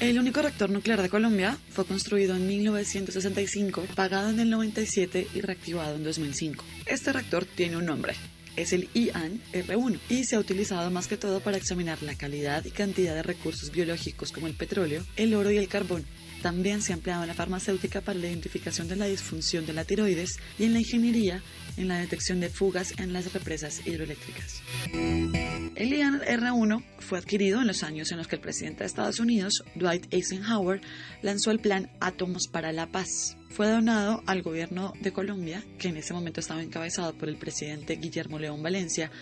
El único reactor nuclear de Colombia fue construido en 1965, pagado en el 97 y reactivado en 2005. Este reactor tiene un nombre, es el IAN R1 y se ha utilizado más que todo para examinar la calidad y cantidad de recursos biológicos como el petróleo, el oro y el carbón. También se ha empleado en la farmacéutica para la identificación de la disfunción de la tiroides y en la ingeniería en la detección de fugas en las represas hidroeléctricas. El IAN R1 fue adquirido en los años en los que el presidente de Estados Unidos, Dwight Eisenhower, lanzó el plan Átomos para la Paz. Fue donado al gobierno de Colombia, que en ese momento estaba encabezado por el presidente Guillermo León Valencia,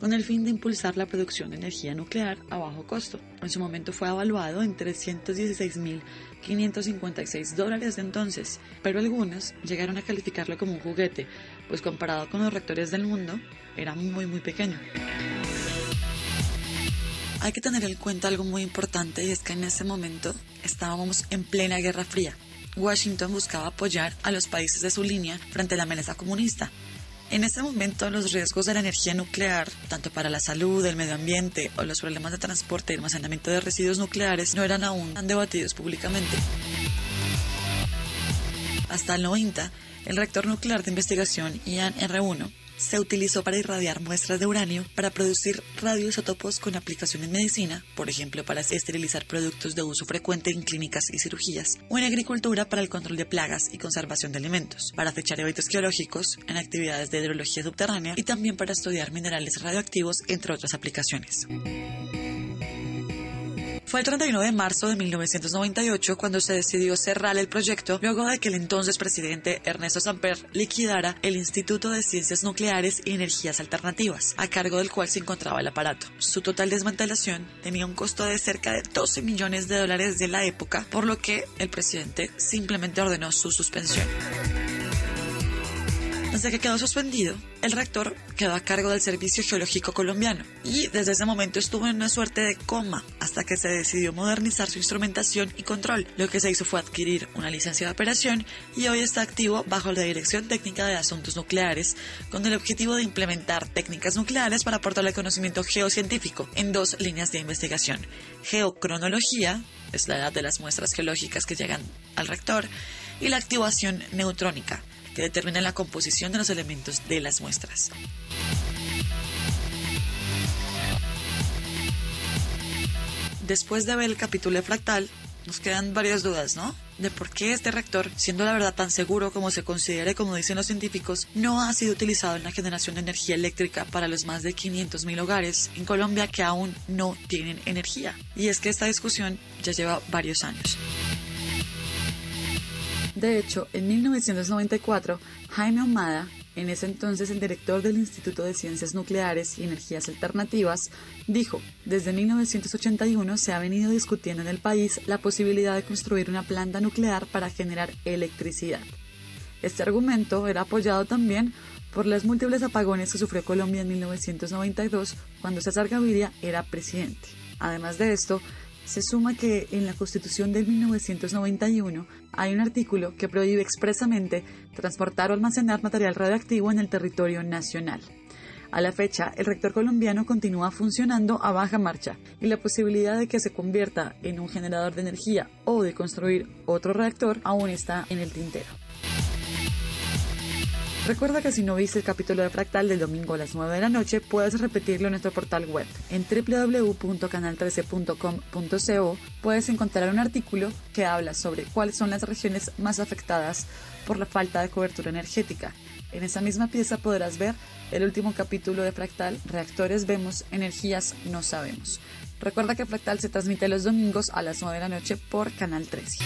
con el fin de impulsar la producción de energía nuclear a bajo costo. En su momento fue evaluado en 316.556 dólares de entonces, pero algunos llegaron a calificarlo como un juguete, pues comparado con los reactores del mundo, era muy muy pequeño. Hay que tener en cuenta algo muy importante y es que en ese momento estábamos en plena Guerra Fría. Washington buscaba apoyar a los países de su línea frente a la amenaza comunista. En ese momento los riesgos de la energía nuclear, tanto para la salud, el medio ambiente o los problemas de transporte y almacenamiento de residuos nucleares no eran aún tan debatidos públicamente. Hasta el 90, el reactor nuclear de investigación IAN R1 se utilizó para irradiar muestras de uranio para producir radioisótopos con aplicación en medicina, por ejemplo para esterilizar productos de uso frecuente en clínicas y cirugías, o en agricultura para el control de plagas y conservación de alimentos, para fechar eventos geológicos en actividades de hidrología subterránea y también para estudiar minerales radioactivos, entre otras aplicaciones. Fue el 31 de marzo de 1998 cuando se decidió cerrar el proyecto luego de que el entonces presidente Ernesto Samper liquidara el Instituto de Ciencias Nucleares y Energías Alternativas, a cargo del cual se encontraba el aparato. Su total desmantelación tenía un costo de cerca de 12 millones de dólares de la época, por lo que el presidente simplemente ordenó su suspensión. Desde que quedó suspendido, el reactor quedó a cargo del Servicio Geológico Colombiano y desde ese momento estuvo en una suerte de coma hasta que se decidió modernizar su instrumentación y control. Lo que se hizo fue adquirir una licencia de operación y hoy está activo bajo la Dirección Técnica de Asuntos Nucleares con el objetivo de implementar técnicas nucleares para aportar el conocimiento geocientífico en dos líneas de investigación. Geocronología, es la edad de las muestras geológicas que llegan al reactor, y la activación neutrónica que determina la composición de los elementos de las muestras. Después de ver el capítulo fractal, nos quedan varias dudas, ¿no? De por qué este reactor, siendo la verdad tan seguro como se considera y como dicen los científicos, no ha sido utilizado en la generación de energía eléctrica para los más de 500.000 hogares en Colombia que aún no tienen energía. Y es que esta discusión ya lleva varios años. De hecho, en 1994, Jaime Ahumada, en ese entonces el director del Instituto de Ciencias Nucleares y Energías Alternativas, dijo, desde 1981 se ha venido discutiendo en el país la posibilidad de construir una planta nuclear para generar electricidad. Este argumento era apoyado también por los múltiples apagones que sufrió Colombia en 1992 cuando César Gaviria era presidente. Además de esto, se suma que en la Constitución de 1991 hay un artículo que prohíbe expresamente transportar o almacenar material radioactivo en el territorio nacional. A la fecha, el reactor colombiano continúa funcionando a baja marcha y la posibilidad de que se convierta en un generador de energía o de construir otro reactor aún está en el tintero. Recuerda que si no viste el capítulo de Fractal del domingo a las 9 de la noche, puedes repetirlo en nuestro portal web. En www.canal13.com.co puedes encontrar un artículo que habla sobre cuáles son las regiones más afectadas por la falta de cobertura energética. En esa misma pieza podrás ver el último capítulo de Fractal, Reactores vemos, energías no sabemos. Recuerda que Fractal se transmite los domingos a las 9 de la noche por Canal 13.